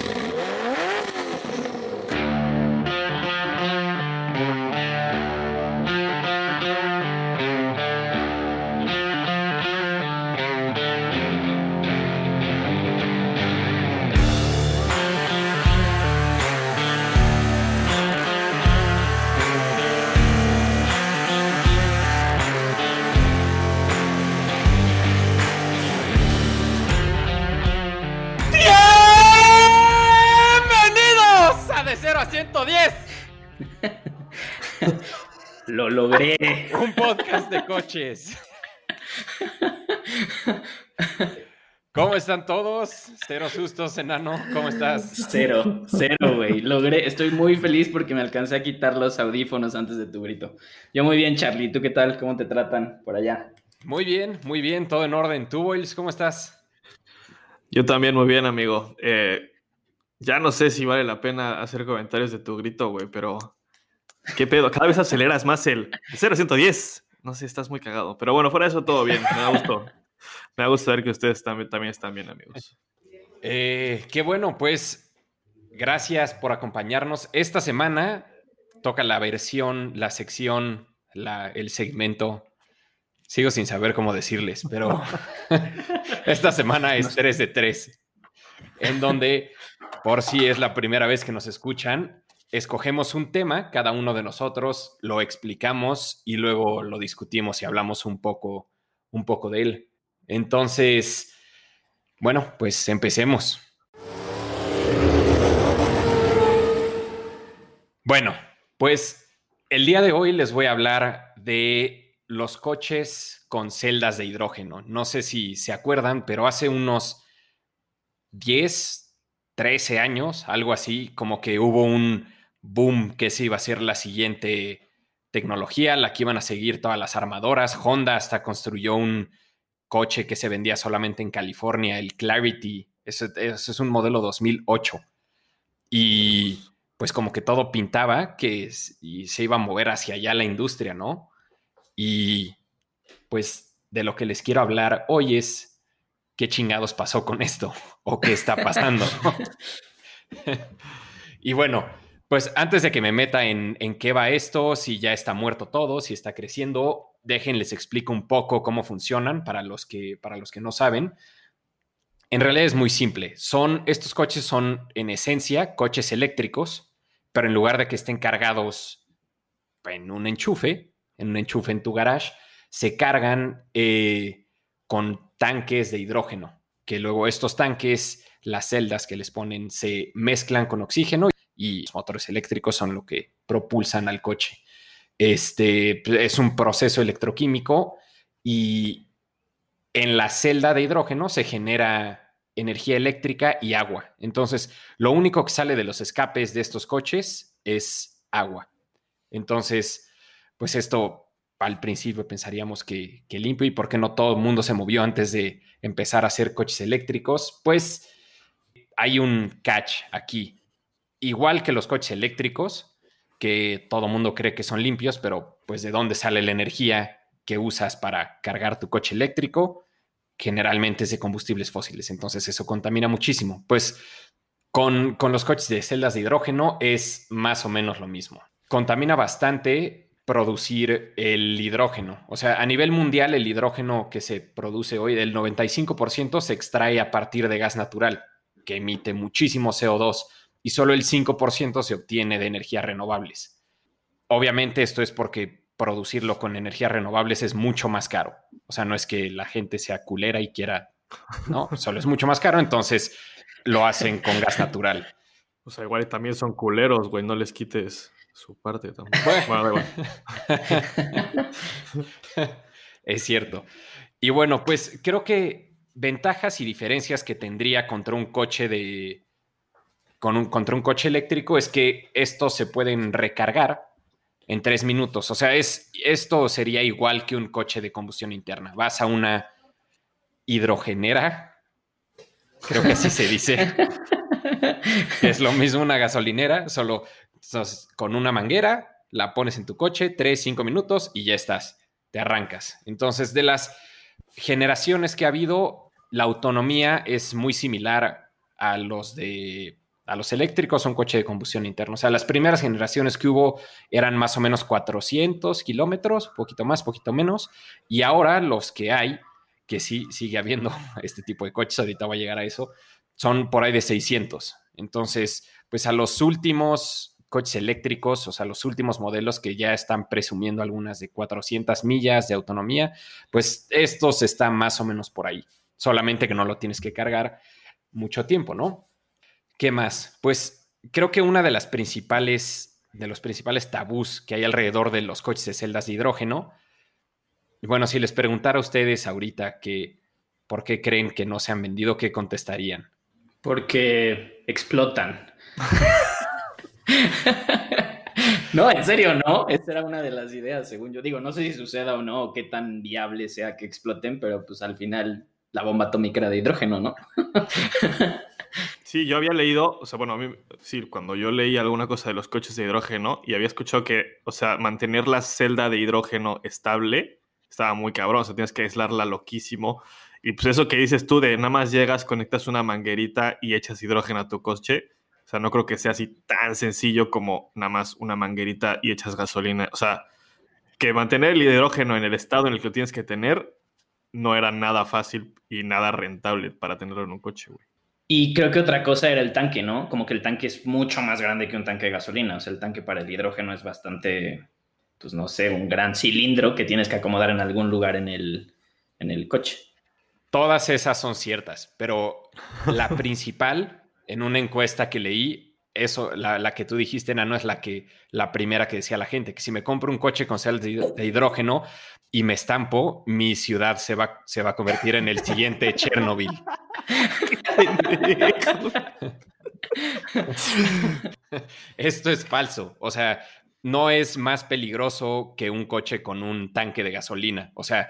you. Un podcast de coches. ¿Cómo están todos? Cero sustos, enano. ¿Cómo estás? Cero, cero, güey. Logré. Estoy muy feliz porque me alcancé a quitar los audífonos antes de tu grito. Yo muy bien, Charlie. ¿Tú qué tal? ¿Cómo te tratan por allá? Muy bien, muy bien. Todo en orden. ¿Tú, Boyles, cómo estás? Yo también muy bien, amigo. Eh, ya no sé si vale la pena hacer comentarios de tu grito, güey, pero ¿qué pedo? Cada vez aceleras más el 0 a 110. No sé, estás muy cagado. Pero bueno, fuera de eso, todo bien. Me da gusto. Me da gusto ver que ustedes también, también están bien, amigos. Eh, qué bueno, pues gracias por acompañarnos. Esta semana toca la versión, la sección, la, el segmento. Sigo sin saber cómo decirles, pero esta semana es 3 de 3, en donde, por si es la primera vez que nos escuchan, escogemos un tema, cada uno de nosotros lo explicamos y luego lo discutimos y hablamos un poco, un poco de él. Entonces, bueno, pues empecemos. Bueno, pues el día de hoy les voy a hablar de los coches con celdas de hidrógeno. No sé si se acuerdan, pero hace unos 10, 13 años, algo así, como que hubo un boom que se iba a ser la siguiente tecnología, la que iban a seguir todas las armadoras. Honda hasta construyó un coche que se vendía solamente en California, el Clarity. Ese, ese es un modelo 2008. Y pues como que todo pintaba que y se iba a mover hacia allá la industria, ¿no? Y pues de lo que les quiero hablar hoy es qué chingados pasó con esto o qué está pasando. y bueno, pues antes de que me meta en, en, qué va esto, si ya está muerto todo, si está creciendo, déjenles explico un poco cómo funcionan para los que, para los que no saben. En realidad es muy simple. Son, estos coches son en esencia coches eléctricos, pero en lugar de que estén cargados en un enchufe, en un enchufe en tu garage, se cargan eh, con tanques de hidrógeno, que luego estos tanques, las celdas que les ponen, se mezclan con oxígeno y los motores eléctricos son lo que propulsan al coche. Este es un proceso electroquímico y en la celda de hidrógeno se genera energía eléctrica y agua. Entonces, lo único que sale de los escapes de estos coches es agua. Entonces, pues esto al principio pensaríamos que, que, limpio y por qué no todo el mundo se movió antes de empezar a hacer coches eléctricos. Pues hay un catch aquí. Igual que los coches eléctricos, que todo mundo cree que son limpios, pero pues de dónde sale la energía que usas para cargar tu coche eléctrico, generalmente es de combustibles fósiles. Entonces eso contamina muchísimo. Pues con, con los coches de celdas de hidrógeno es más o menos lo mismo. Contamina bastante producir el hidrógeno. O sea, a nivel mundial el hidrógeno que se produce hoy, del 95% se extrae a partir de gas natural, que emite muchísimo CO2, y solo el 5% se obtiene de energías renovables. Obviamente esto es porque producirlo con energías renovables es mucho más caro. O sea, no es que la gente sea culera y quiera, no, solo es mucho más caro, entonces lo hacen con gas natural. O sea, igual también son culeros, güey, no les quites su parte también. Bueno, bueno, es cierto. Y bueno, pues creo que ventajas y diferencias que tendría contra un coche de. Con un, contra un coche eléctrico es que estos se pueden recargar en tres minutos. O sea, es, esto sería igual que un coche de combustión interna. Vas a una hidrogenera, creo que así se dice. es lo mismo una gasolinera, solo con una manguera, la pones en tu coche, 3, 5 minutos y ya estás, te arrancas. Entonces, de las generaciones que ha habido, la autonomía es muy similar a los de a los eléctricos un coche de combustión interna. O sea, las primeras generaciones que hubo eran más o menos 400 kilómetros, poquito más, poquito menos. Y ahora los que hay, que sí sigue habiendo este tipo de coches, ahorita va a llegar a eso, son por ahí de 600. Entonces, pues a los últimos coches eléctricos, o sea, los últimos modelos que ya están presumiendo algunas de 400 millas de autonomía, pues estos están más o menos por ahí. Solamente que no lo tienes que cargar mucho tiempo, ¿no? ¿Qué más? Pues creo que una de las principales, de los principales tabús que hay alrededor de los coches de celdas de hidrógeno, bueno, si les preguntara a ustedes ahorita que por qué creen que no se han vendido, ¿qué contestarían? Porque explotan. no, en serio, no. Esa era una de las ideas, según yo digo. No sé si suceda o no, o qué tan viable sea que exploten, pero pues al final la bomba atómica era de hidrógeno, ¿no? Sí, yo había leído, o sea, bueno, a mí, sí, cuando yo leí alguna cosa de los coches de hidrógeno y había escuchado que, o sea, mantener la celda de hidrógeno estable estaba muy cabrón, o sea, tienes que aislarla loquísimo. Y pues eso que dices tú de nada más llegas, conectas una manguerita y echas hidrógeno a tu coche, o sea, no creo que sea así tan sencillo como nada más una manguerita y echas gasolina. O sea, que mantener el hidrógeno en el estado en el que lo tienes que tener no era nada fácil y nada rentable para tenerlo en un coche, güey. Y creo que otra cosa era el tanque, ¿no? Como que el tanque es mucho más grande que un tanque de gasolina. O sea, el tanque para el hidrógeno es bastante, pues no sé, un gran cilindro que tienes que acomodar en algún lugar en el, en el coche. Todas esas son ciertas, pero la principal, en una encuesta que leí, eso, la, que tú dijiste, no es la que la primera que decía la gente, que si me compro un coche con celdas de hidrógeno y me estampo, mi ciudad se va, se va a convertir en el siguiente Chernobyl. Esto es falso. O sea, no es más peligroso que un coche con un tanque de gasolina. O sea,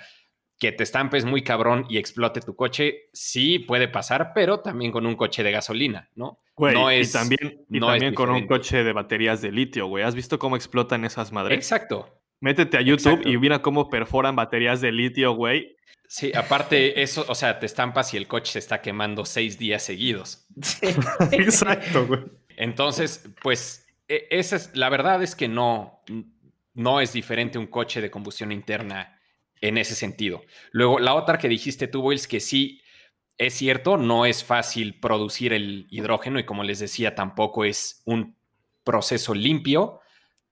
que te estampes muy cabrón y explote tu coche, sí puede pasar, pero también con un coche de gasolina, ¿no? no es, y también, y también con un coche de baterías de litio, güey. ¿Has visto cómo explotan esas madres? Exacto. Métete a YouTube y mira cómo perforan baterías de litio, güey. Sí, aparte, eso, o sea, te estampas y el coche se está quemando seis días seguidos. Exacto, güey. Entonces, pues, e, esa es, la verdad es que no, no es diferente un coche de combustión interna en ese sentido. Luego, la otra que dijiste tú, que sí, es cierto, no es fácil producir el hidrógeno y como les decía, tampoco es un proceso limpio,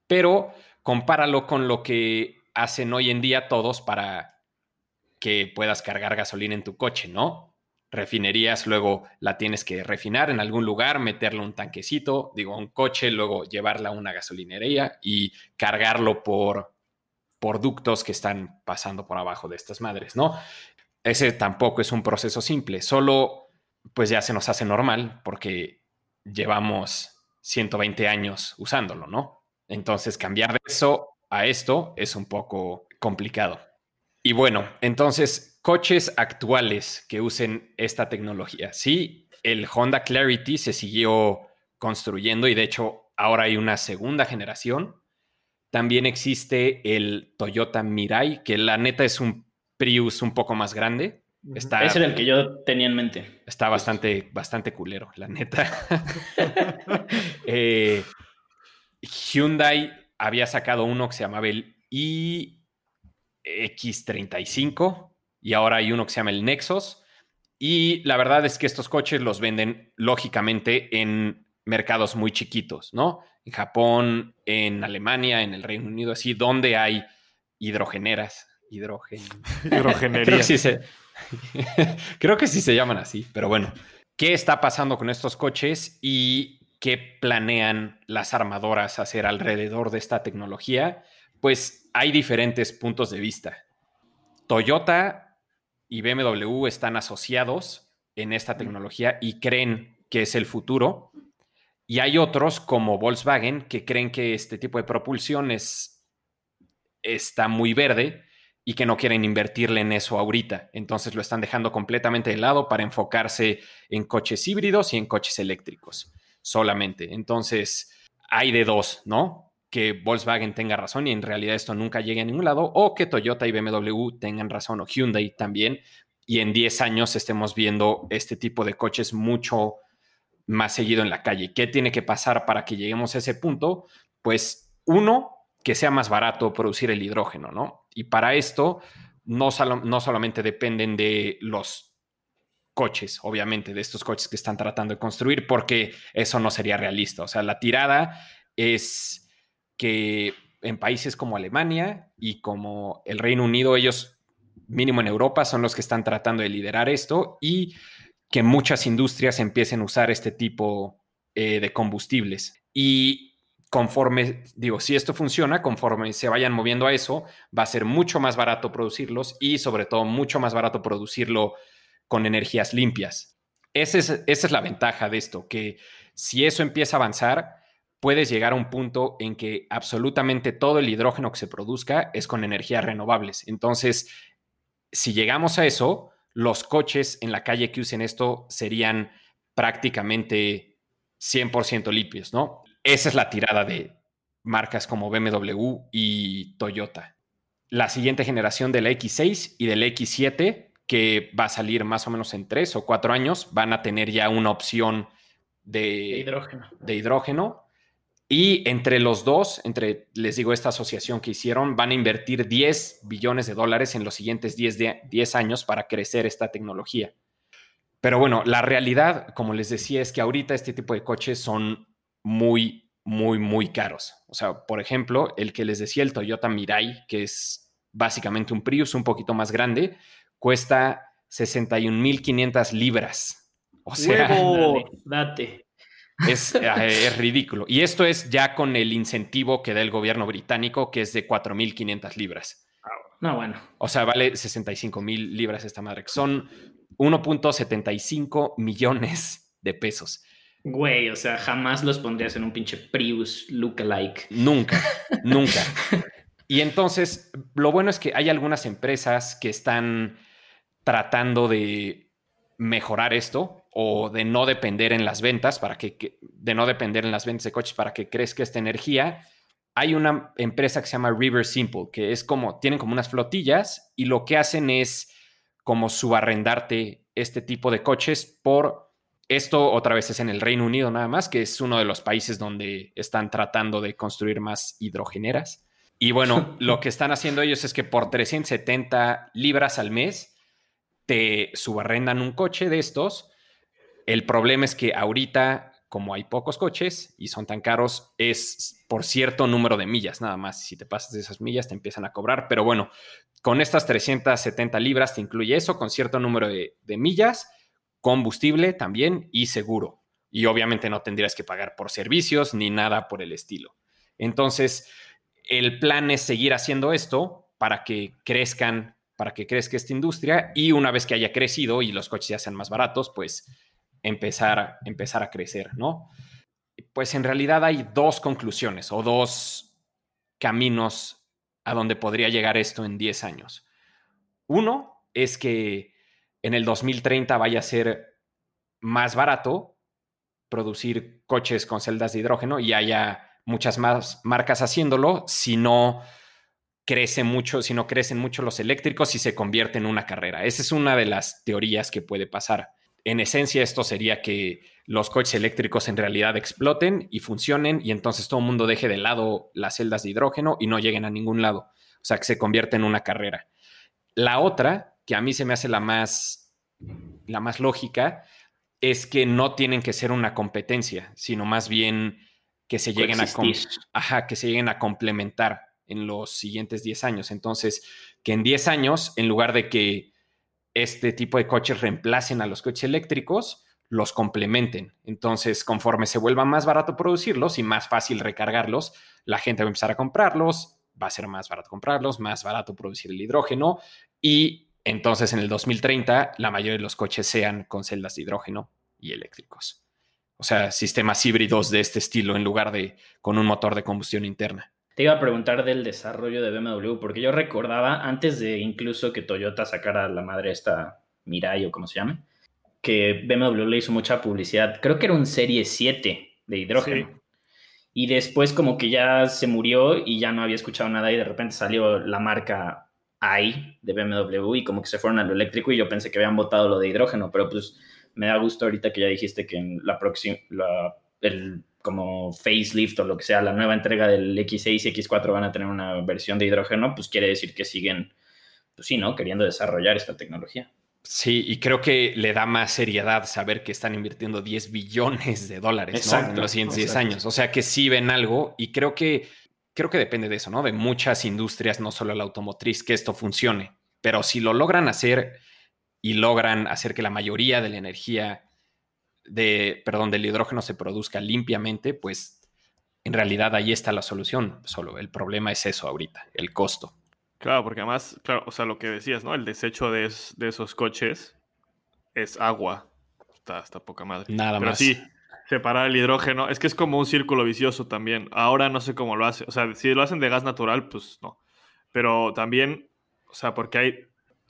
pero compáralo con lo que hacen hoy en día todos para que puedas cargar gasolina en tu coche, ¿no? Refinerías, luego la tienes que refinar en algún lugar, meterle un tanquecito, digo, un coche, luego llevarla a una gasolinería y cargarlo por por ductos que están pasando por abajo de estas madres, ¿no? Ese tampoco es un proceso simple, solo pues ya se nos hace normal porque llevamos 120 años usándolo, ¿no? Entonces cambiar de eso a esto es un poco complicado. Y bueno, entonces coches actuales que usen esta tecnología. Sí, el Honda Clarity se siguió construyendo y de hecho ahora hay una segunda generación también existe el Toyota Mirai, que la neta es un Prius un poco más grande. Está, Ese era el que yo tenía en mente. Está bastante, bastante culero, la neta. Eh, Hyundai había sacado uno que se llamaba el iX35 y ahora hay uno que se llama el Nexus. Y la verdad es que estos coches los venden lógicamente en mercados muy chiquitos, ¿no? en Japón, en Alemania, en el Reino Unido, así, donde hay hidrogeneras. Hidrogen... Hidrogenerías. Creo que, sí se llaman así, pero bueno. ¿Qué está pasando con estos coches y qué planean las armadoras hacer alrededor de esta tecnología? Pues hay diferentes puntos de vista. Toyota y BMW están asociados en esta tecnología y creen que es el futuro y hay otros como Volkswagen que creen que este tipo de propulsión está muy verde y que no quieren invertirle en eso ahorita. Entonces lo están dejando completamente de lado para enfocarse en coches híbridos y en coches eléctricos solamente. Entonces hay de dos, ¿no? Que Volkswagen tenga razón y en realidad esto nunca llegue a ningún lado, o que Toyota y BMW tengan razón, o Hyundai también, y en 10 años estemos viendo este tipo de coches mucho más seguido en la calle. ¿Qué tiene que pasar para que lleguemos a ese punto? Pues uno, que sea más barato producir el hidrógeno, ¿no? Y para esto no, no solamente dependen de los coches, obviamente, de estos coches que están tratando de construir, porque eso no sería realista. O sea, la tirada es que en países como Alemania y como el Reino Unido, ellos, mínimo en Europa, son los que están tratando de liderar esto y que muchas industrias empiecen a usar este tipo eh, de combustibles. Y conforme, digo, si esto funciona, conforme se vayan moviendo a eso, va a ser mucho más barato producirlos y sobre todo mucho más barato producirlo con energías limpias. Esa es, esa es la ventaja de esto, que si eso empieza a avanzar, puedes llegar a un punto en que absolutamente todo el hidrógeno que se produzca es con energías renovables. Entonces, si llegamos a eso, los coches en la calle que usen esto serían prácticamente 100% limpios, ¿no? Esa es la tirada de marcas como BMW y Toyota. La siguiente generación del X6 y del X7, que va a salir más o menos en tres o cuatro años, van a tener ya una opción de, hidrógeno. de hidrógeno y entre los dos, entre, les digo, esta asociación que hicieron, van a invertir 10 billones de dólares en los siguientes 10, 10 años para crecer esta tecnología. Pero bueno, la realidad, como les decía, es que ahorita este tipo de coches son muy, muy, muy caros. O sea, por ejemplo, el que les decía, el Toyota Mirai, que es básicamente un Prius un poquito más grande, cuesta 61.500 libras. O sea, date. Es, eh, es, ridículo. Y esto es ya con el incentivo que da el gobierno británico, que es de 4.500 libras. No, bueno. O sea, vale 65 mil libras esta madre, que son 1.75 millones de pesos. Güey, o sea, jamás los pondrías en un pinche Prius lookalike. Nunca, nunca. Y entonces, lo bueno es que hay algunas empresas que están tratando de mejorar esto o de no depender en las ventas, para que, de no depender en las ventas de coches para que crezca esta energía, hay una empresa que se llama River Simple, que es como, tienen como unas flotillas y lo que hacen es como subarrendarte este tipo de coches por esto otra vez es en el Reino Unido nada más, que es uno de los países donde están tratando de construir más hidrogeneras. Y bueno, lo que están haciendo ellos es que por 370 libras al mes te subarrendan un coche de estos el problema es que ahorita, como hay pocos coches y son tan caros, es por cierto número de millas nada más. Si te pasas de esas millas, te empiezan a cobrar. Pero bueno, con estas 370 libras te incluye eso, con cierto número de, millas, combustible también y seguro. Y obviamente no tendrías que pagar por servicios ni nada por el estilo. Entonces, el plan es seguir haciendo esto para que crezcan, para que crezca esta industria y una vez que haya crecido y los coches ya sean más baratos, pues empezar, empezar a crecer, ¿no? Pues en realidad hay dos conclusiones o dos caminos a donde podría llegar esto en 10 años. Uno es que en el 2030 vaya a ser más barato producir coches con celdas de hidrógeno y haya muchas más marcas haciéndolo si no crece mucho, si no crecen mucho los eléctricos y se convierte en una carrera. Esa es una de las teorías que puede pasar en esencia esto sería que los coches eléctricos en realidad exploten y funcionen y entonces todo el mundo deje de lado las celdas de hidrógeno y no lleguen a ningún lado. O sea, que se convierte en una carrera. La otra, que a mí se me hace la más, la más lógica, es que no tienen que ser una competencia, sino más bien que se lleguen a, que se lleguen a complementar en los siguientes 10 años. Entonces, que en 10 años, en lugar de que este tipo de coches reemplacen a los coches eléctricos, los complementen. Entonces, conforme se vuelva más barato producirlos y más fácil recargarlos, la gente va a empezar a comprarlos, va a ser más barato comprarlos, más barato producir el hidrógeno y entonces en el 2030 la mayoría de los coches sean con celdas de hidrógeno y eléctricos. O sea, sistemas híbridos de este estilo en lugar de con un motor de combustión interna. Te iba a preguntar del desarrollo de BMW, porque yo recordaba antes de incluso que Toyota sacara la madre esta Mirai o como se llame, que BMW le hizo mucha publicidad. Creo que era un Serie 7 de hidrógeno. Y después como que ya se murió y ya no había escuchado nada y de repente salió la marca i de BMW y como que se fueron a lo eléctrico y yo pensé que habían votado lo de hidrógeno, pero pues me da gusto ahorita que ya dijiste que en la próxima, el como facelift o lo que sea, la nueva entrega del X6 y X4 van a tener una versión de hidrógeno, pues quiere decir que siguen, pues sí, ¿no? Queriendo desarrollar esta tecnología. Sí, y creo que le da más seriedad saber que están invirtiendo 10 billones de dólares en los siguientes 10 años. O sea que sí ven algo y creo que, creo que depende de eso, ¿no? De muchas industrias, no solo la automotriz, que esto funcione. Pero si lo logran hacer y logran hacer que la mayoría de la energía de, perdón, del hidrógeno se produzca limpiamente, pues en realidad ahí está la solución. Solo el problema es eso ahorita, el costo. Claro, porque además, claro, o sea, lo que decías, ¿no? El desecho de, esos coches es agua. Está, está poca madre. Nada Pero más. sí, separar el hidrógeno. Es que es como un círculo vicioso también. Ahora no sé cómo lo hace. O sea, si lo hacen de gas natural, pues no. Pero también, o sea, porque hay.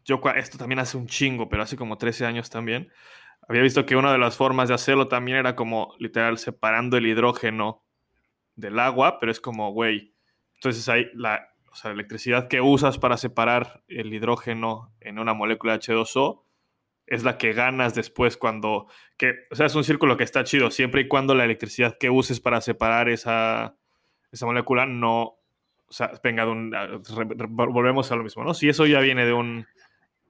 Yo esto también hace un chingo, pero hace como 13 años también. Había visto que una de las formas de hacerlo también era como literal separando el hidrógeno del agua, pero es como, güey. Entonces hay la, o sea, la electricidad que usas para separar el hidrógeno en una molécula H2O es la que ganas después cuando, que, o sea, es un círculo que está chido, siempre y cuando la electricidad que uses para separar esa, esa molécula no, o sea, venga de un, volvemos a lo mismo, ¿no? Si eso ya viene de un,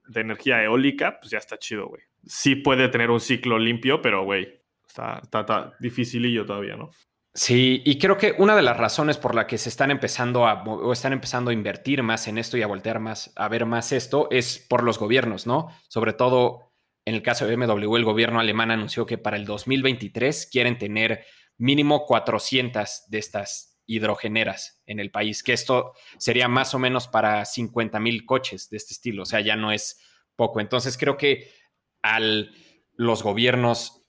de energía eólica, pues ya está chido, güey. Sí puede tener un ciclo limpio, pero, güey, está, está, está dificilillo todavía, ¿no? Sí, y creo que una de las razones por la que se están empezando a o están empezando a invertir más en esto y a voltear más a ver más esto es por los gobiernos, ¿no? Sobre todo en el caso de BMW, el gobierno alemán anunció que para el 2023 quieren tener mínimo 400 de estas hidrogeneras en el país, que esto sería más o menos para 50 mil coches de este estilo, o sea, ya no es poco. Entonces creo que al los gobiernos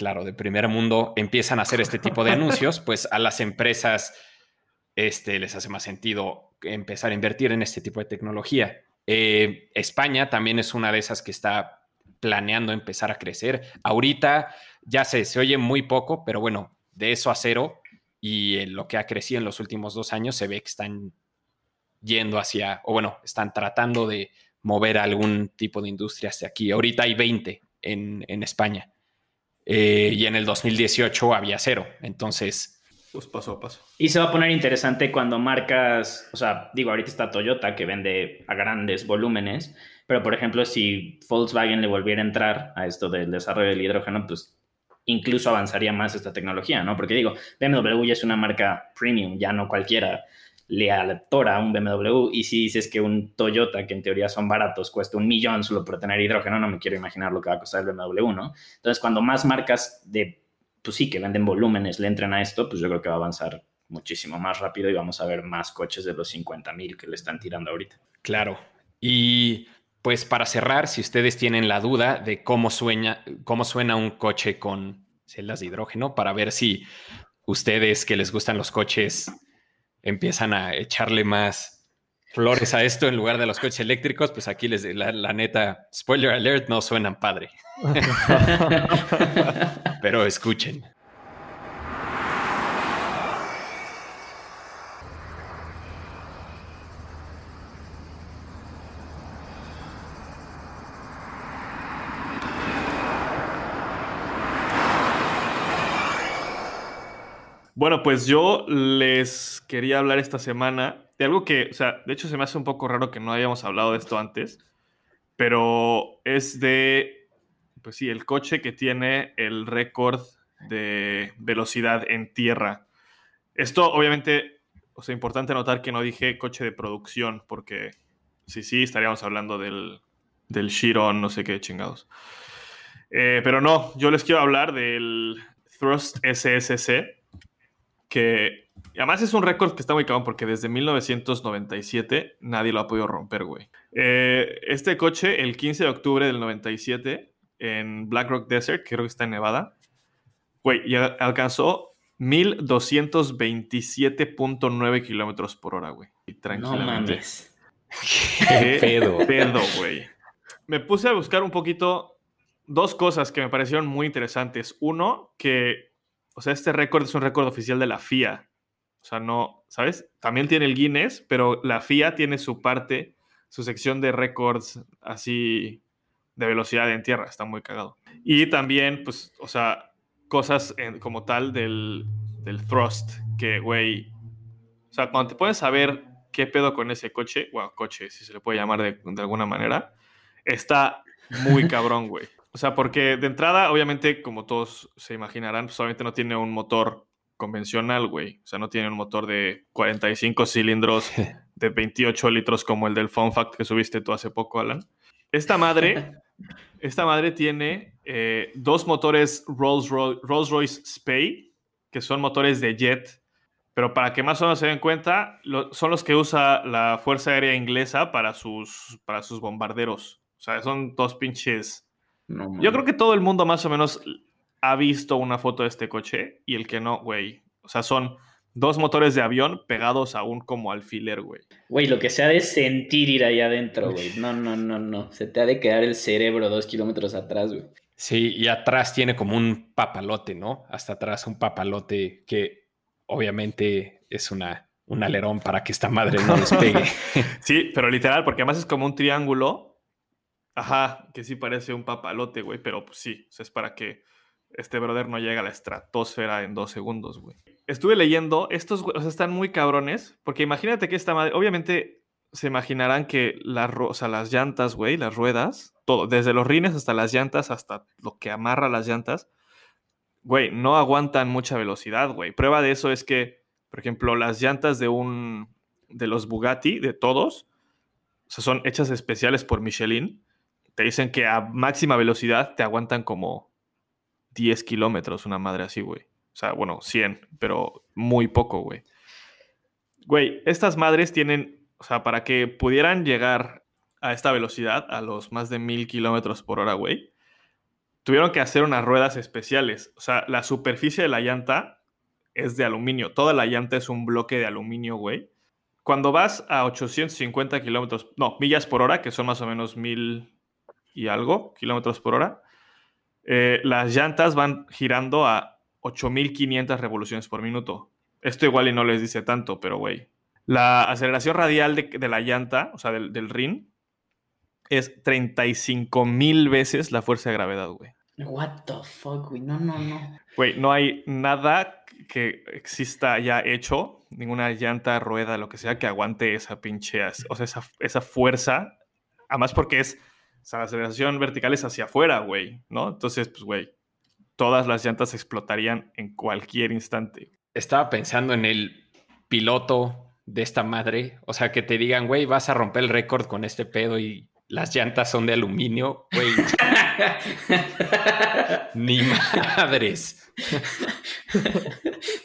claro, de primer mundo empiezan a hacer este tipo de anuncios, pues a las empresas este, les hace más sentido empezar a invertir en este tipo de tecnología. Eh, España también es una de esas que está planeando empezar a crecer. Ahorita ya se, se oye muy poco, pero bueno, de eso a cero y en lo que ha crecido en los últimos dos años se ve que están yendo hacia, o bueno, están tratando de mover algún tipo de industria hacia aquí. Ahorita hay 20 en, en España. Eh, y en el 2018 había cero. Entonces... Pues paso a paso. Y se va a poner interesante cuando marcas, o sea, digo, ahorita está Toyota que vende a grandes volúmenes, pero por ejemplo, si Volkswagen le volviera a entrar a esto del desarrollo del hidrógeno, pues incluso avanzaría más esta tecnología, ¿no? Porque digo, BMW ya es una marca premium, ya no cualquiera le atora un BMW y si dices que un Toyota, que en teoría son baratos, cuesta un millón solo por tener hidrógeno, no me quiero imaginar lo que va a costar el BMW, ¿no? Entonces, cuando más marcas de, pues sí, que venden volúmenes le entren a esto, pues yo creo que va a avanzar muchísimo más rápido y vamos a ver más coches de los 50 mil que le están tirando ahorita. Claro. Y pues para cerrar, si ustedes tienen la duda de cómo suena, cómo suena un coche con celdas de hidrógeno, para ver si ustedes que les gustan los coches empiezan a echarle más flores a esto en lugar de los coches eléctricos, pues aquí les la, la neta, spoiler alert, no suenan padre. Pero escuchen. Bueno, pues yo les quería hablar esta semana de algo que, o sea, de hecho se me hace un poco raro que no hayamos hablado de esto antes, pero es de, pues sí, el coche que tiene el récord de velocidad en tierra. Esto obviamente, o sea, importante notar que no dije coche de producción, porque sí, sí, estaríamos hablando del, del Chiron, no sé qué chingados. Eh, pero no, yo les quiero hablar del Thrust SSC que además es un récord que está muy cabrón porque desde 1997 nadie lo ha podido romper, güey. Eh, este coche, el 15 de octubre del 97, en Black Rock Desert, que creo que está en Nevada, güey, y alcanzó 1227.9 kilómetros por hora, güey. Y tranquilamente. No mames. Qué pedo. pedo, güey. Me puse a buscar un poquito dos cosas que me parecieron muy interesantes. Uno, que o sea, este récord es un récord oficial de la FIA. O sea, no, ¿sabes? También tiene el Guinness, pero la FIA tiene su parte, su sección de récords así de velocidad en tierra, está muy cagado. Y también, pues, o sea, cosas como tal del, del thrust, que, güey, o sea, cuando te puedes saber qué pedo con ese coche, bueno, coche, si se le puede llamar de, de alguna manera, está muy cabrón, güey. O sea, porque de entrada, obviamente, como todos se imaginarán, pues obviamente no tiene un motor convencional, güey. O sea, no tiene un motor de 45 cilindros de 28 litros como el del Fun Fact que subiste tú hace poco, Alan. Esta madre, esta madre tiene eh, dos motores Rolls-Royce Spey, que son motores de jet, pero para que más o menos se den cuenta, son los que usa la Fuerza Aérea Inglesa para sus, para sus bombarderos. O sea, son dos pinches yo creo que todo el mundo más o menos ha visto una foto de este coche y el que no, güey. O sea, son dos motores de avión pegados aún como alfiler, güey. Güey, lo que se ha de sentir ir ahí adentro, güey. No, no, no, no. Se te ha de quedar el cerebro dos kilómetros atrás, güey. Sí, y atrás tiene como un papalote, ¿no? Hasta atrás un papalote que obviamente es una, un alerón para que esta madre no despegue. sí, pero literal, porque además es como un triángulo Ajá, que sí parece un papalote, güey, pero pues sí, es para que este brother no llegue a la estratosfera en dos segundos, güey. Estuve leyendo, estos sea, están muy cabrones, porque imagínate que esta madre, obviamente se imaginarán que la, o las llantas, güey, las ruedas, todo, desde los rines hasta las llantas, hasta lo que amarra las llantas, güey, no aguantan mucha velocidad, güey. Prueba de eso es que, por ejemplo, las llantas de un, de los Bugatti, de todos, o sea, son hechas especiales por Michelin te dicen que a máxima velocidad te aguantan como 10 kilómetros, una madre así, güey. O sea, bueno, 100, pero muy poco, güey. Güey, estas madres tienen, o sea, para que pudieran llegar a esta velocidad, a los más de 1000 kilómetros por hora, güey, tuvieron que hacer unas ruedas especiales. O sea, la superficie de la llanta es de aluminio. Toda la llanta es un bloque de aluminio, güey. Cuando vas a 850 kilómetros, no, millas por hora, que son más o menos 1000 y algo kilómetros por hora, eh, las llantas van girando a 8500 revoluciones por minuto. Esto igual y no les dice tanto, pero güey. La aceleración radial de, la llanta, o sea, del, del rin, es 35 mil veces la fuerza de gravedad, güey. What the fuck, güey. No, no, no. Güey, no hay nada que exista ya hecho, ninguna llanta, rueda, lo que sea, que aguante esa pinche, o sea, esa, esa fuerza. Además porque es o sea, la aceleración vertical es hacia afuera, güey, ¿no? Entonces, pues, güey, todas las llantas explotarían en cualquier instante. Estaba pensando en el piloto de esta madre. O sea, que te digan, güey, vas a romper el récord con este pedo y las llantas son de aluminio, güey. Ni madres.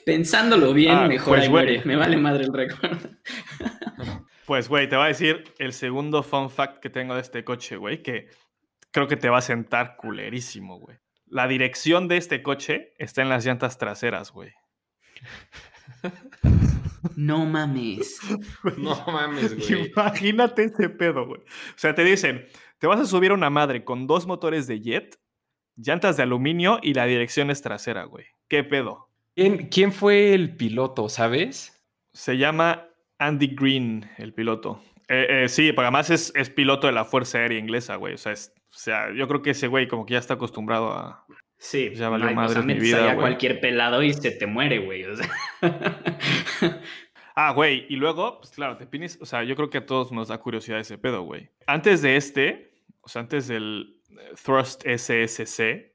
Pensándolo bien, ah, mejor pues, muere. Me vale madre el récord. Pues, güey, te voy a decir el segundo fun fact que tengo de este coche, güey, que creo que te va a sentar culerísimo, güey. La dirección de este coche está en las llantas traseras, güey. No mames. No mames, güey. Imagínate ese pedo, güey. O sea, te dicen, te vas a subir a una madre con dos motores de jet, llantas de aluminio y la dirección es trasera, güey. ¿Qué pedo? ¿Quién, quién fue el piloto, sabes? Se llama Andy Green, el piloto. Eh, eh, sí, porque además es, piloto de la Fuerza Aérea Inglesa, güey. O sea, o sea, yo creo que ese güey como que ya está acostumbrado a... Sí, ya valió madre mi vida, cualquier pelado y se te muere, güey. ah, güey, y luego, pues claro, te pines, o sea, yo creo que a todos nos da curiosidad ese pedo, güey. Antes de este, o sea, antes del eh, Thrust SSC,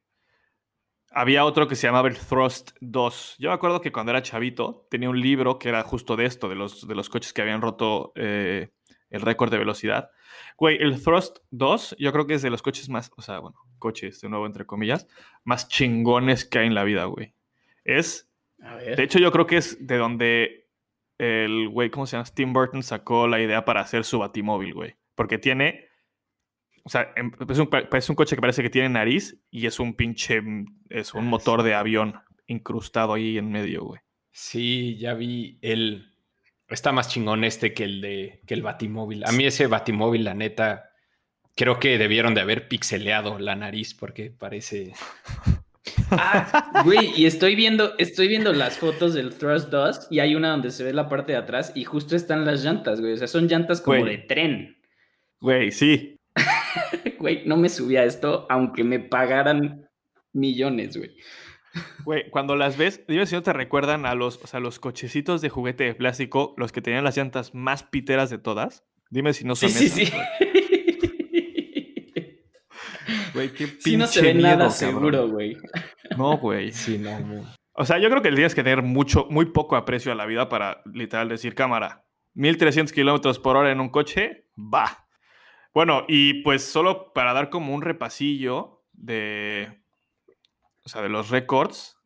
había otro que se llamaba el Thrust 2. Yo me acuerdo que cuando era chavito tenía un libro que era justo de esto, de los, de los coches que habían roto eh, el récord de velocidad. Güey, el Thrust 2 yo creo que es de los coches más, o sea, bueno, coches de nuevo entre comillas, más chingones que hay en la vida, güey. Es, de hecho yo creo que es de donde el güey, ¿cómo se llama? Tim Burton sacó la idea para hacer su batimóvil, güey. Porque tiene o sea, em, es un, es un, coche que parece que tiene nariz y es un pinche. Mm, es un ah, motor de avión incrustado ahí en medio, güey. Sí, ya vi el. Está más chingón este que el de que el Batimóvil. A mí ese Batimóvil, la neta, creo que debieron de haber pixeleado la nariz porque parece. Ah, güey, y estoy viendo, estoy viendo las fotos del Thrust 2 y hay una donde se ve la parte de atrás y justo están las llantas, güey. O sea, son llantas como de tren. Güey, sí. Güey, no me subía a esto aunque me pagaran millones, güey. Güey, cuando las ves, dime si no te recuerdan a los, o sea, los cochecitos de juguete de plástico, los que tenían las llantas más piteras de todas. Dime si no son Sí, sí, esas, sí. güey. Güey, qué Sí, no se ve pinche nada miedo, seguro, güey. No, güey. Sí, no, no. O sea, yo creo que tienes que tener mucho, muy poco aprecio a la vida para literal decir cámara. 1300 kilómetros por hora en un coche, va. Bueno, y pues solo para dar como un repasillo de, o sea, de los récords.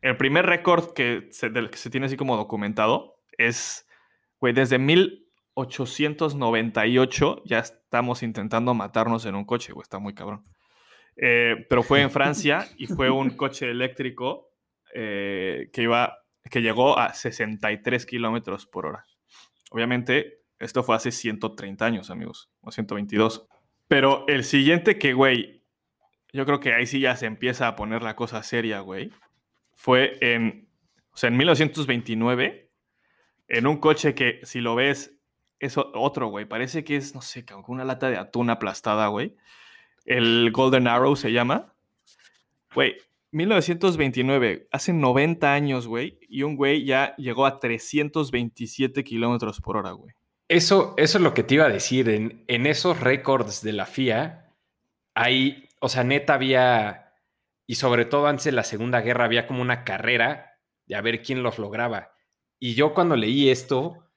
El primer récord que se, del que se tiene así como documentado es, güey, desde 1898 ya estamos intentando matarnos en un coche, güey, está muy cabrón. Eh, pero fue en Francia y fue un coche eléctrico eh, que iba, que llegó a 63 kilómetros por hora. Obviamente, esto fue hace 130 años, amigos, o 122. Pero el siguiente que, güey, yo creo que ahí sí ya se empieza a poner la cosa seria, güey. Fue en, o sea, en 1929, en un coche que, si lo ves, es otro, güey. Parece que es, no sé, como una lata de atún aplastada, güey. El Golden Arrow se llama. Güey, 1929, hace 90 años, güey, y un güey ya llegó a 327 kilómetros por hora, güey. Eso, eso es lo que te iba a decir. En, en esos récords de la FIA, hay, o sea, neta había, y sobre todo antes de la Segunda Guerra, había como una carrera de a ver quién los lograba. Y yo cuando leí esto,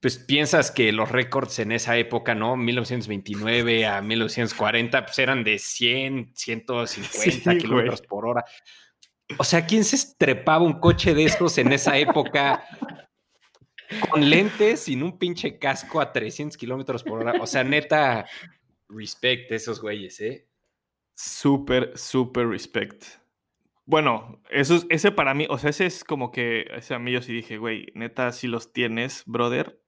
pues piensas que los récords en esa época, ¿no? 1929 a 1940, pues eran de 100, 150 Sí, güey. kilómetros por hora. O sea, ¿quién se estrepaba un coche de estos en esa época? Con lentes, sin un pinche casco a 300 kilómetros por hora. O sea, neta, respect a esos güeyes, ¿eh? Súper, súper respect. Bueno, eso es- ese para mí, o sea, ese es como que, ese a mí yo sí dije, güey, neta, si los tienes, brother,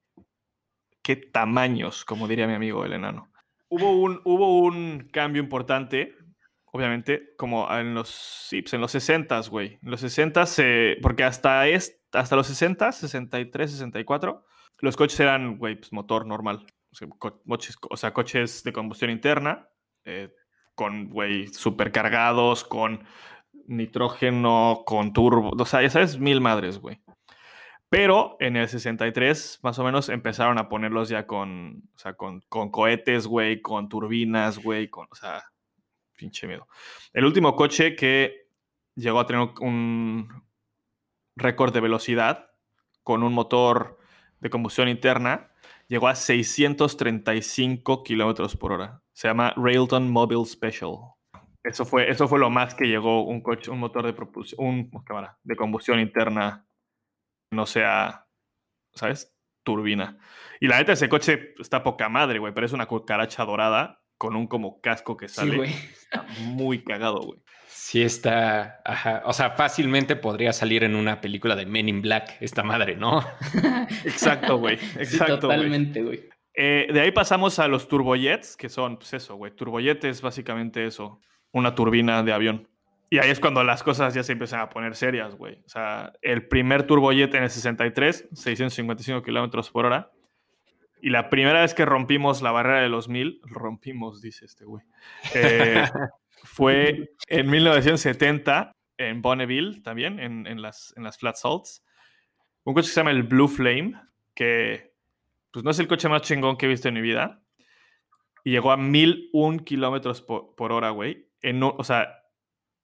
qué tamaños, como diría mi amigo el enano. Hubo un, hubo un cambio importante, obviamente, como en los, sí, pues en los 60, güey. En los 60, se, porque hasta, es, hasta los 60, 63, 64, los coches eran, güey, pues motor normal. O sea, co- coches, o sea, coches de combustión interna, eh, con, güey, supercargados, con nitrógeno, con turbo, o sea, ya sabes, mil madres, güey. Pero en el 63, más o menos, empezaron a ponerlos ya con, o sea, con, con cohetes, güey, con turbinas, güey, con, o sea, pinche miedo. El último coche que llegó a tener un récord de velocidad con un motor de combustión interna llegó a 635 kilómetros por hora. Se llama Railton Mobile Special. Eso fue, eso fue lo más que llegó un coche, un motor de propulsión, un de combustión interna, no sea, ¿sabes? Turbina. Y la neta, ese coche está poca madre, güey, pero es una cucaracha dorada con un como casco que Sí, sale. Está muy cagado, güey. Sí está, ajá. O sea, fácilmente podría salir en una película de Men in Black, esta madre, ¿no? Exacto, güey. Sí, Exacto, güey. totalmente, güey. Eh, de ahí pasamos a los turbojets, que son, pues eso, güey. Turbojet es básicamente eso, una turbina de avión. Y ahí es cuando las cosas ya se empiezan a poner serias, güey. O sea, el primer turbojet en el 63, 655 kilómetros por hora. Y la primera vez que rompimos la barrera de los 1000, rompimos, dice este güey, eh, fue en 1970 en Bonneville también, en, en las, en las Flat Salts. Un coche que se llama el Blue Flame, que pues no es el coche más chingón que he visto en mi vida. Y llegó a 1001 kilómetros por, por hora, güey. En O sea,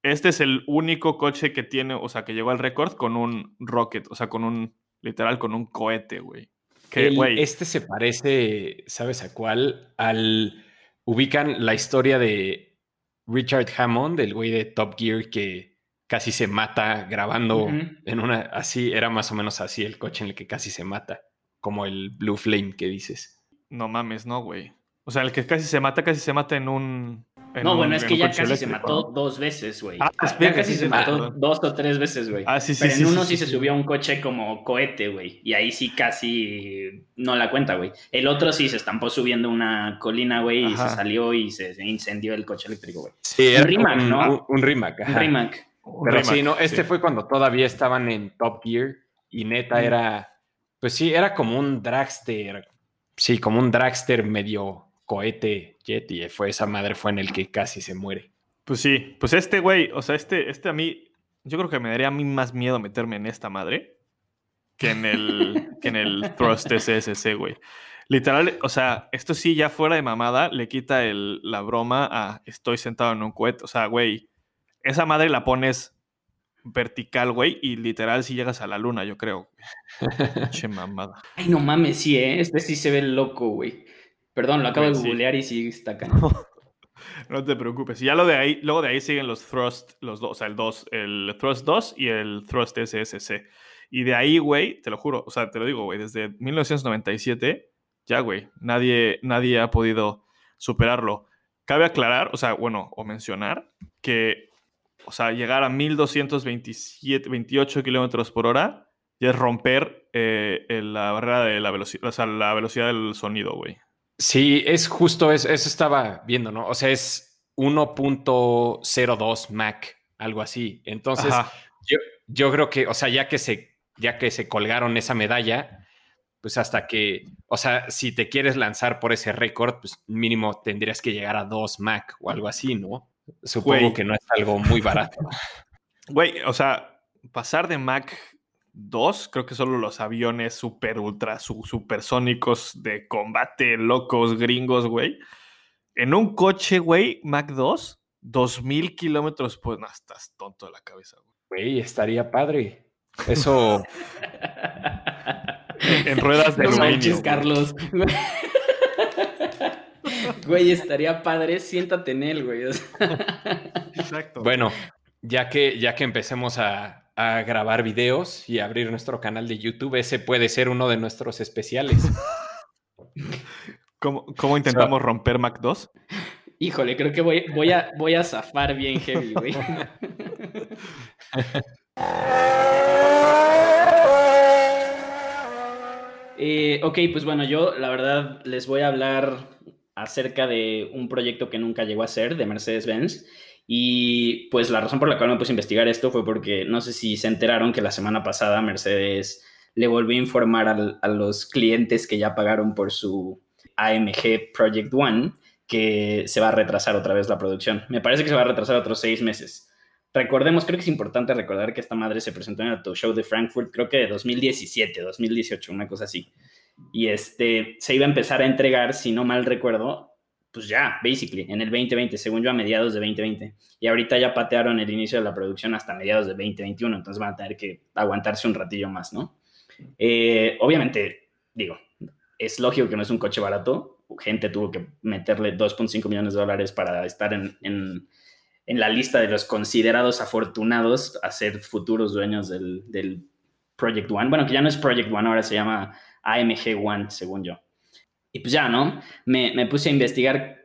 este es el único coche que tiene, o sea, que llegó al récord con un rocket, o sea, con un, literal, con un cohete, güey. Que, El- este se parece, ¿sabes a cuál? Al. Ubican la historia de Richard Hammond, el güey de Top Gear que casi se mata grabando en una. Así, era más o menos así el coche en el que casi se mata. Como el Blue Flame que dices. no mames, no, güey. O sea, el que casi se mata, casi se mata en un... en No, un- bueno, es que un ya casi se mató dos veces, güey. Ah, ya casi sí, se mató dos o tres veces, güey. Ah, sí, sí, Pero sí, en uno sí, sí, sí, se subió a un coche como cohete, güey. Y ahí sí casi no la cuenta, güey. El otro sí se estampó subiendo una colina, güey, y se salió y se incendió el coche eléctrico, güey. Sí, era Rimac, un, ¿no? Un, un Rimac, Un. Rimac. Un Pero Rimac, sí, no, este sí. fue cuando todavía estaban en Top Gear y neta Mm. era, pues sí, era como un dragster, sí, como un dragster medio cohete jet y fue esa madre fue en el que casi se muere. Pues sí, pues este güey, o sea, este, este a mí, yo creo que me daría a mí más miedo meterme en esta madre que en el, que en el Thrust SSC, güey. Literal, o sea, esto sí, ya fuera de mamada, le quita el, la broma a estoy sentado en un cohete. O sea, güey, esa madre la pones vertical, güey, y literal si llegas a la luna, yo creo. che mamada. Ay, no mames, sí, ¿eh? Este sí se ve loco, güey. Perdón, lo acabo de googlear y sí está acá. no te preocupes. Y ya lo de ahí, luego de ahí siguen los thrust, los dos, o sea, el 2, el thrust 2 y el thrust SSC. Y de ahí, güey, te lo juro, o sea, te lo digo, güey, desde 1997, ya, güey, nadie, nadie ha podido superarlo. Cabe aclarar, o sea, bueno, o mencionar que o sea, llegar a 1227, 28 kilómetros por hora ya es romper eh, la barrera de la velocidad, o sea, la velocidad del sonido, güey. Sí, es justo eso, eso estaba viendo, ¿no? O sea, es 1.02 Mac, algo así. Entonces, yo, yo, creo que, o sea, ya que se, ya que se colgaron esa medalla, pues hasta que, o sea, si te quieres lanzar por ese récord, pues mínimo tendrías que llegar a 2 Mac o algo así, ¿no? Supongo que no es algo muy barato. Güey, o sea, pasar de Mac 2, creo que solo los aviones super ultra supersónicos de combate locos gringos, güey. En un coche, güey, Mac 2, 2000 kilómetros, pues no, estás tonto de la cabeza, güey. Güey, estaría padre. Eso. en, ruedas de no Carlos. Güey, estaría padre, siéntate en él, güey. Exacto. Bueno, ya que, ya que empecemos a, grabar videos y abrir nuestro canal de YouTube, ese puede ser uno de nuestros especiales. ¿Cómo, intentamos romper Mac 2? Híjole, creo que voy, voy, a, voy a zafar bien heavy, güey. Eh, ok, pues bueno, yo la verdad les voy a hablar acerca de un proyecto que nunca llegó a ser de Mercedes-Benz. Y pues la razón por la cual me puse a investigar esto fue porque no sé si se enteraron que la semana pasada Mercedes le volvió a informar a los clientes que ya pagaron por su AMG Project One que se va a retrasar otra vez la producción. Me parece que se va a retrasar otros seis meses. Recordemos, creo que es importante recordar que esta madre se presentó en el show de Frankfurt, creo que de 2017, 2018, una cosa así y este, se iba a empezar a entregar, si no mal recuerdo, pues ya, basically, en el 2020, según yo, a mediados de 2020. Y ahorita ya patearon el inicio de la producción hasta mediados de 2021, entonces van a tener que aguantarse un ratillo más, ¿no? Eh, obviamente, digo, es lógico que no es un coche barato. Gente tuvo que meterle 2.5 millones de dólares para estar en, en, en, la lista de los considerados afortunados a ser futuros dueños del, del Project One. Bueno, que ya no es Project One, ahora se llama AMG One, según yo. Y pues ya, ¿no? Me, me puse a investigar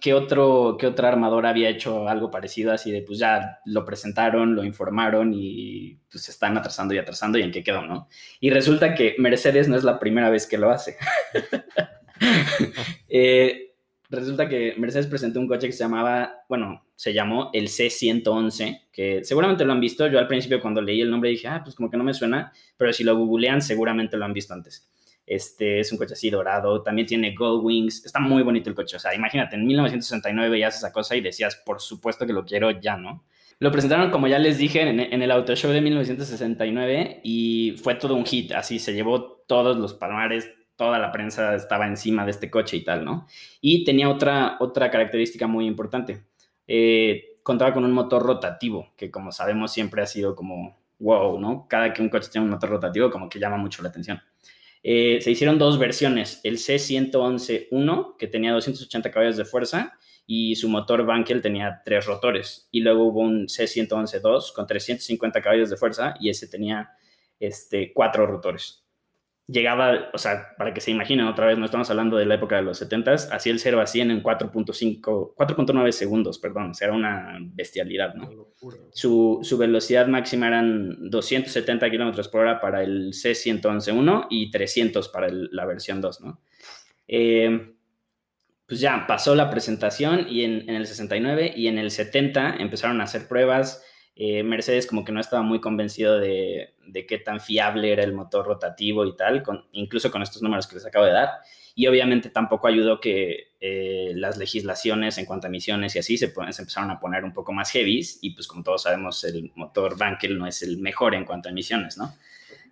qué, otro, qué otra armadora había hecho algo parecido, así de pues ya lo presentaron, lo informaron y pues se están atrasando y atrasando y en qué quedó, ¿no? Y resulta que Mercedes no es la primera vez que lo hace. eh, resulta que Mercedes presentó un coche que se llamaba, bueno, se llamó el C111, que seguramente lo han visto. Yo al principio cuando leí el nombre dije, ah, pues como que no me suena, pero si lo googlean seguramente lo han visto antes. Este es un coche así dorado, también tiene gold wings, está muy bonito el coche. O sea, imagínate, en 1969 veías esa cosa y decías, por supuesto que lo quiero ya, ¿no? Lo presentaron, como ya les dije, en, el Auto Show de 1969 y fue todo un hit. Así se llevó todos los palmares, toda la prensa estaba encima de este coche y tal, ¿no? Y tenía otra, otra característica muy importante. Eh, contaba con un motor rotativo, que como sabemos siempre ha sido como wow, ¿no? Cada que un coche tiene un motor rotativo como que llama mucho la atención. Eh, se hicieron dos versiones, el C111-1, que tenía 280 caballos de fuerza, y su motor Bankel tenía tres rotores. Y luego hubo un C111-2 con 350 caballos de fuerza, y ese tenía este, cuatro rotores llegaba, o sea, para que se imaginen otra vez, no estamos hablando de la época de los 70s, hacía el 0 a 100 en 4.5, 4.9 segundos, perdón, o sea, era una bestialidad, ¿no? Su, su, velocidad máxima eran 270 kilómetros por hora para el C111-1 y 300 para la versión 2, ¿no? Eh, pues ya pasó la presentación y en, en, el 69 y en el 70 empezaron a hacer pruebas. Eh, Mercedes como que no estaba muy convencido de, de qué tan fiable era el motor rotativo y tal, con, incluso con estos números que les acabo de dar. Y obviamente tampoco ayudó que eh, las legislaciones en cuanto a emisiones y así se, se, empezaron a poner un poco más heavies y pues como todos sabemos el motor Bankel no es el mejor en cuanto a emisiones, ¿no?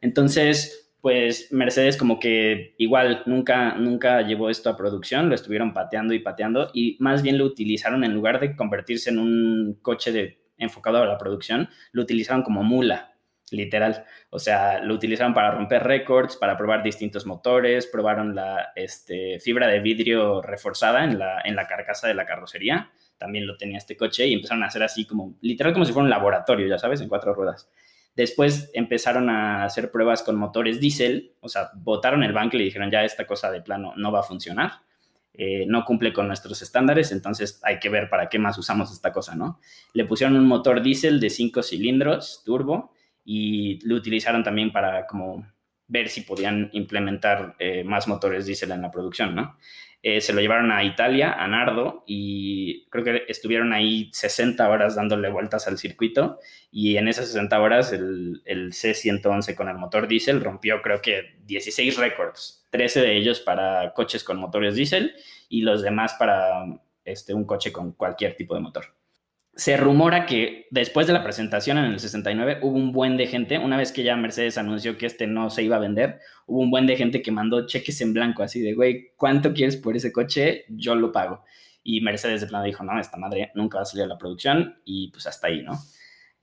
Entonces, pues Mercedes como que igual nunca, nunca llevó esto a producción, lo estuvieron pateando y pateando y más bien lo utilizaron en lugar de convertirse en un coche de, enfocado a la producción, lo utilizaron como mula literal. O sea, lo utilizaron para romper récords, para probar distintos motores, probaron la este, fibra de vidrio reforzada en la, en la carcasa de la carrocería, también lo tenía este coche y empezaron a hacer así como, literal como si fuera un laboratorio, ya sabes, en cuatro ruedas. Después empezaron a hacer pruebas con motores diésel, o sea, botaron el banco y dijeron, ya esta cosa de plano no va a funcionar. Eh, no cumple con nuestros estándares, entonces hay que ver para qué más usamos esta cosa, ¿no? Le pusieron un motor diésel de cinco cilindros, turbo, y lo utilizaron también para como ver si podían implementar eh, más motores diésel en la producción, ¿no? Eh, se lo llevaron a Italia, a Nardo, y creo que estuvieron ahí 60 horas dándole vueltas al circuito, y en esas 60 horas el, el C111 con el motor diésel rompió creo que 16 récords, 13 de ellos para coches con motores diésel y los demás para este, un coche con cualquier tipo de motor se rumora que después de la presentación en el 69 hubo un buen de gente, una vez que ya Mercedes anunció que este no se iba a vender, hubo un buen de gente que mandó cheques en blanco, así de, güey, ¿cuánto quieres por ese coche? Yo lo pago. Y Mercedes de plano dijo, no, esta madre nunca va a salir a la producción y pues hasta ahí, ¿no?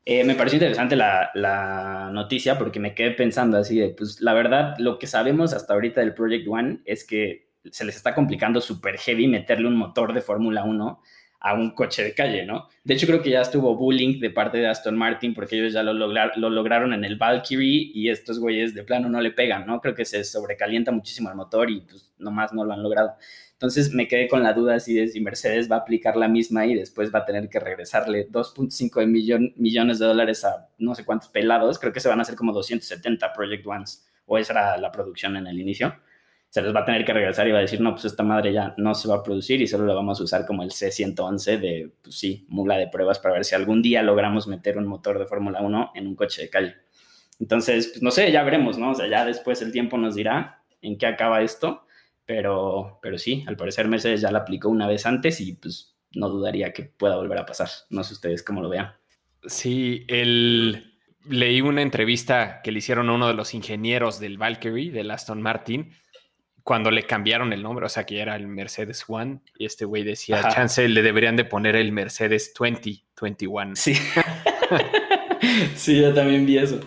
Eh, me pareció interesante la, la, noticia porque me quedé pensando así de, pues la verdad, lo que sabemos hasta ahorita del Project One es que se les está complicando súper heavy meterle un motor de Fórmula 1 a un coche de calle, ¿no? De hecho, creo que ya estuvo bullying de parte de Aston Martin porque ellos ya lo, lo lograron en el Valkyrie y estos güeyes de plano no le pegan, ¿no? Creo que se sobrecalienta muchísimo el motor y pues nomás no lo han logrado. Entonces me quedé con la duda si, de si Mercedes va a aplicar la misma y después va a tener que regresarle 2.5 millones de dólares a no sé cuántos pelados. Creo que se van a hacer como 270 Project Ones o esa era la producción en el inicio se les va a tener que regresar y va a decir, no, pues esta madre ya no se va a producir y solo la vamos a usar como el C111 de, pues sí, mula de pruebas para ver si algún día logramos meter un motor de Fórmula 1 en un coche de calle. Entonces, pues no sé, ya veremos, ¿no? O sea, ya después el tiempo nos dirá en qué acaba esto, pero, pero sí, al parecer Mercedes ya la aplicó una vez antes y pues no dudaría que pueda volver a pasar. No sé ustedes cómo lo vean. Sí, el... leí una entrevista que le hicieron a uno de los ingenieros del Valkyrie, del Aston Martin, cuando le cambiaron el nombre, o sea, que era el Mercedes One, y este güey decía, chance, le deberían de poner el Mercedes 20, 21. Sí. sí, yo también vi eso.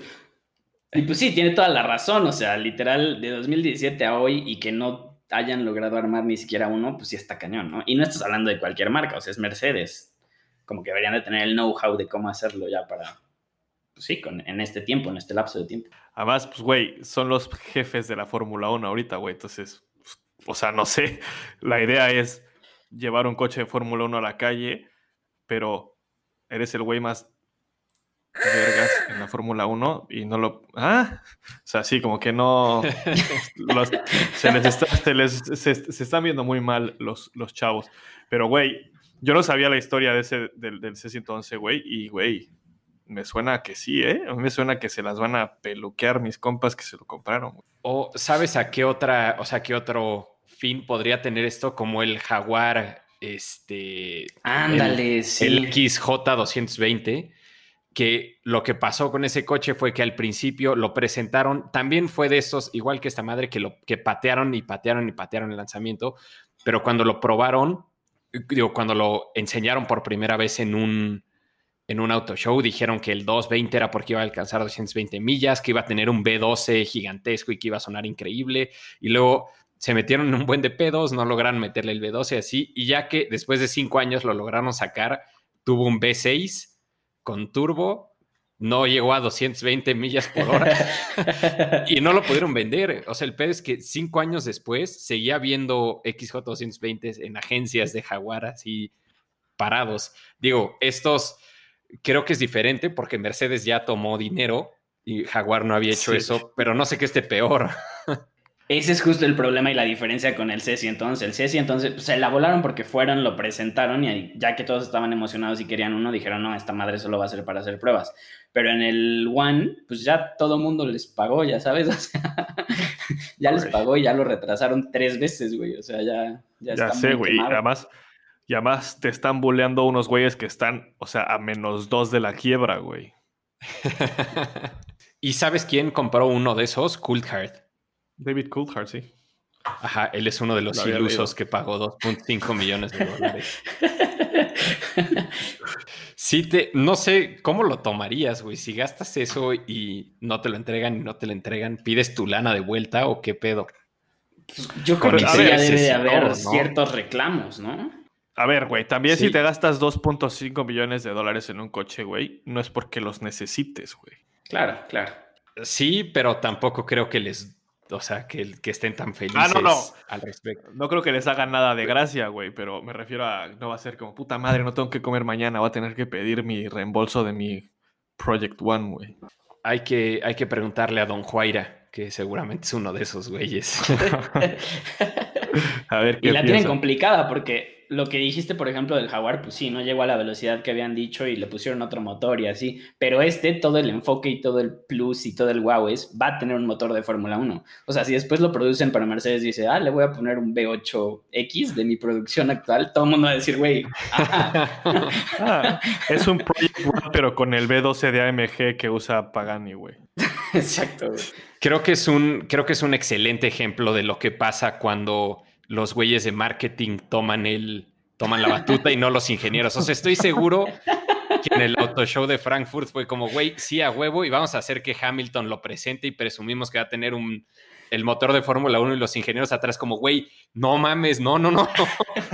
Y pues sí, tiene toda la razón, o sea, literal, de 2017 a hoy y que no hayan logrado armar ni siquiera uno, pues sí está cañón, ¿no? Y no estás hablando de cualquier marca, o sea, es Mercedes. Como que deberían de tener el know-how de cómo hacerlo ya para, pues sí, con, en este tiempo, en este lapso de tiempo. Además, pues, güey, son los jefes de la Fórmula 1 ahorita, güey. Entonces, pues, o sea, no sé. La idea es llevar un coche de Fórmula 1 a la calle, pero eres el güey más vergas en la Fórmula 1 y no lo... ¿Ah? O sea, sí, como que no... se, les está, se, les, se, están viendo muy mal los, los chavos. Pero, güey, yo no sabía la historia de ese, del, del C-111, güey, y, güey, me suena que sí, ¿eh? A mí me suena que se las van a peluquear mis compas que se lo compraron. O sabes a qué otra, o sea, qué otro fin podría tener esto como el Jaguar, este... Ándale, el, sí. El XJ220, que lo que pasó con ese coche fue que al principio lo presentaron, también fue de estos, igual que esta madre, que lo que patearon y patearon y patearon el lanzamiento, pero cuando lo probaron, digo, cuando lo enseñaron por primera vez en un en un auto show dijeron que el 220 era porque iba a alcanzar 220 millas, que iba a tener un B12 gigantesco y que iba a sonar increíble. Y luego se metieron en un buen de pedos, no lograron meterle el B12 así. Y ya que después de cinco años lo lograron sacar, tuvo un B6 con turbo, no llegó a 220 millas por hora y no lo pudieron vender. O sea, el pedo es que cinco años después seguía viendo XJ220 en agencias de Jaguar así parados. Digo, estos creo que es diferente porque Mercedes ya tomó dinero y Jaguar no había hecho eso, pero no sé qué esté peor. Ese es justo el problema y la diferencia con el CESI entonces. El CESI entonces pues, se la volaron porque fueron, lo presentaron y ya que todos estaban emocionados y querían uno, dijeron, no, esta madre solo va a ser para hacer pruebas. Pero en el One, pues ya todo mundo les pagó, ya sabes, o sea, ya les pagó y ya lo retrasaron tres veces, güey. O sea, ya... Ya, ya sé, güey. Además, y además te están bulleando unos güeyes que están, o sea, a menos dos de la quiebra, güey. ¿Y sabes quién compró uno de esos? Cold David Coulthard, sí. Ajá, él es uno de los ilusos que pagó 2.5 millones de dólares. sí, te, no sé cómo lo tomarías, güey. Si gastas eso y no te lo entregan y no te lo entregan, ¿pides tu lana de vuelta o qué pedo? Yo creo que sí debe de haber ciertos reclamos, ¿no? A ver, güey, también si te gastas 2.5 millones de dólares en un coche, güey, no es porque los necesites, güey. Claro, claro. Sí, pero tampoco creo que les o sea, que, que estén tan felices ah, no, no. al respecto. No creo que les hagan nada de gracia, güey, pero me refiero a, no va a ser como, puta madre, no tengo que comer mañana, voy a tener que pedir mi reembolso de mi Project One, güey. Hay que, hay que preguntarle a Don Juaira, que seguramente es uno de esos güeyes. a ver qué Y la tienen complicada porque lo que dijiste, por ejemplo, del Jaguar, pues sí, no llegó a la velocidad que habían dicho y le pusieron otro motor y así. Pero este, todo el enfoque y todo el plus y todo el wow es, va a tener un motor de Fórmula 1. O sea, si después lo producen para Mercedes y dice, ah, le voy a poner un V8X de mi producción actual, todo el mundo va a decir, güey, ah, es un Project One, pero con el V12 de AMG que usa Pagani, güey. Exacto. Creo que, es un, creo que es un excelente ejemplo de lo que pasa cuando los güeyes de marketing toman el toman la batuta y no los ingenieros. O sea, estoy seguro que en el auto show de Frankfurt fue como, güey, sí a huevo y vamos a hacer que Hamilton lo presente y presumimos que va a tener un el motor de Fórmula 1 y los ingenieros atrás como, güey, no mames, no, no, no,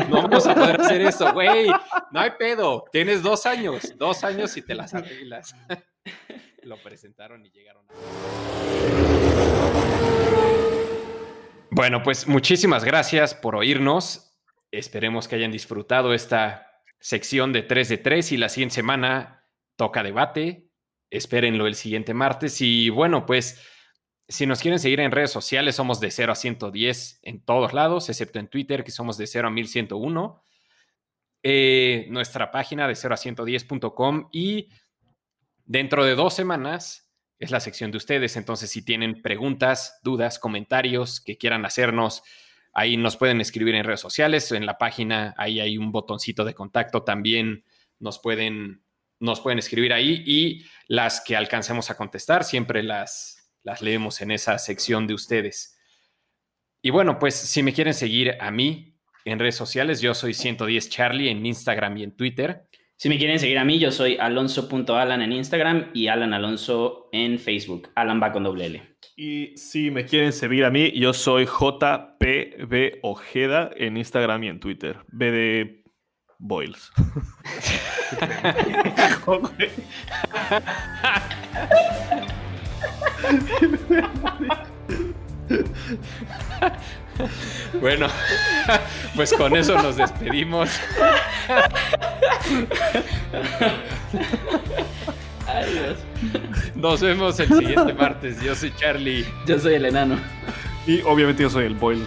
no vamos a poder hacer eso, güey, no hay pedo, tienes dos años, dos años y te las arreglas. lo presentaron y llegaron bueno, pues muchísimas gracias por oírnos. Esperemos que hayan disfrutado esta sección de 3 de 3 y la siguiente semana toca debate. Espérenlo el siguiente martes. Y bueno, pues si nos quieren seguir en redes sociales, somos de 0 a 110 en todos lados, excepto en Twitter, que somos de 0 a 1101. Eh, nuestra página de 0 a 110.com y dentro de dos semanas es la sección de ustedes. Entonces, si tienen preguntas, dudas, comentarios que quieran hacernos, ahí nos pueden escribir en redes sociales, en la página, ahí hay un botoncito de contacto también nos pueden, nos pueden escribir ahí y las que alcancemos a contestar, siempre las, las leemos en esa sección de ustedes. Y bueno, pues si me quieren seguir a mí en redes sociales, yo soy 110 Charlie en Instagram y en Twitter. Si me quieren seguir a mí, yo soy alonso.alan en Instagram y Alan Alonso en Facebook. Alan va con doble L. Y si me quieren seguir a mí, yo soy JPB Ojeda en Instagram y en Twitter. B de Boils. Bueno, pues con eso nos despedimos. Adiós. Nos vemos el siguiente martes. Yo soy Charlie. Yo soy el enano. Y obviamente yo soy el Boyle,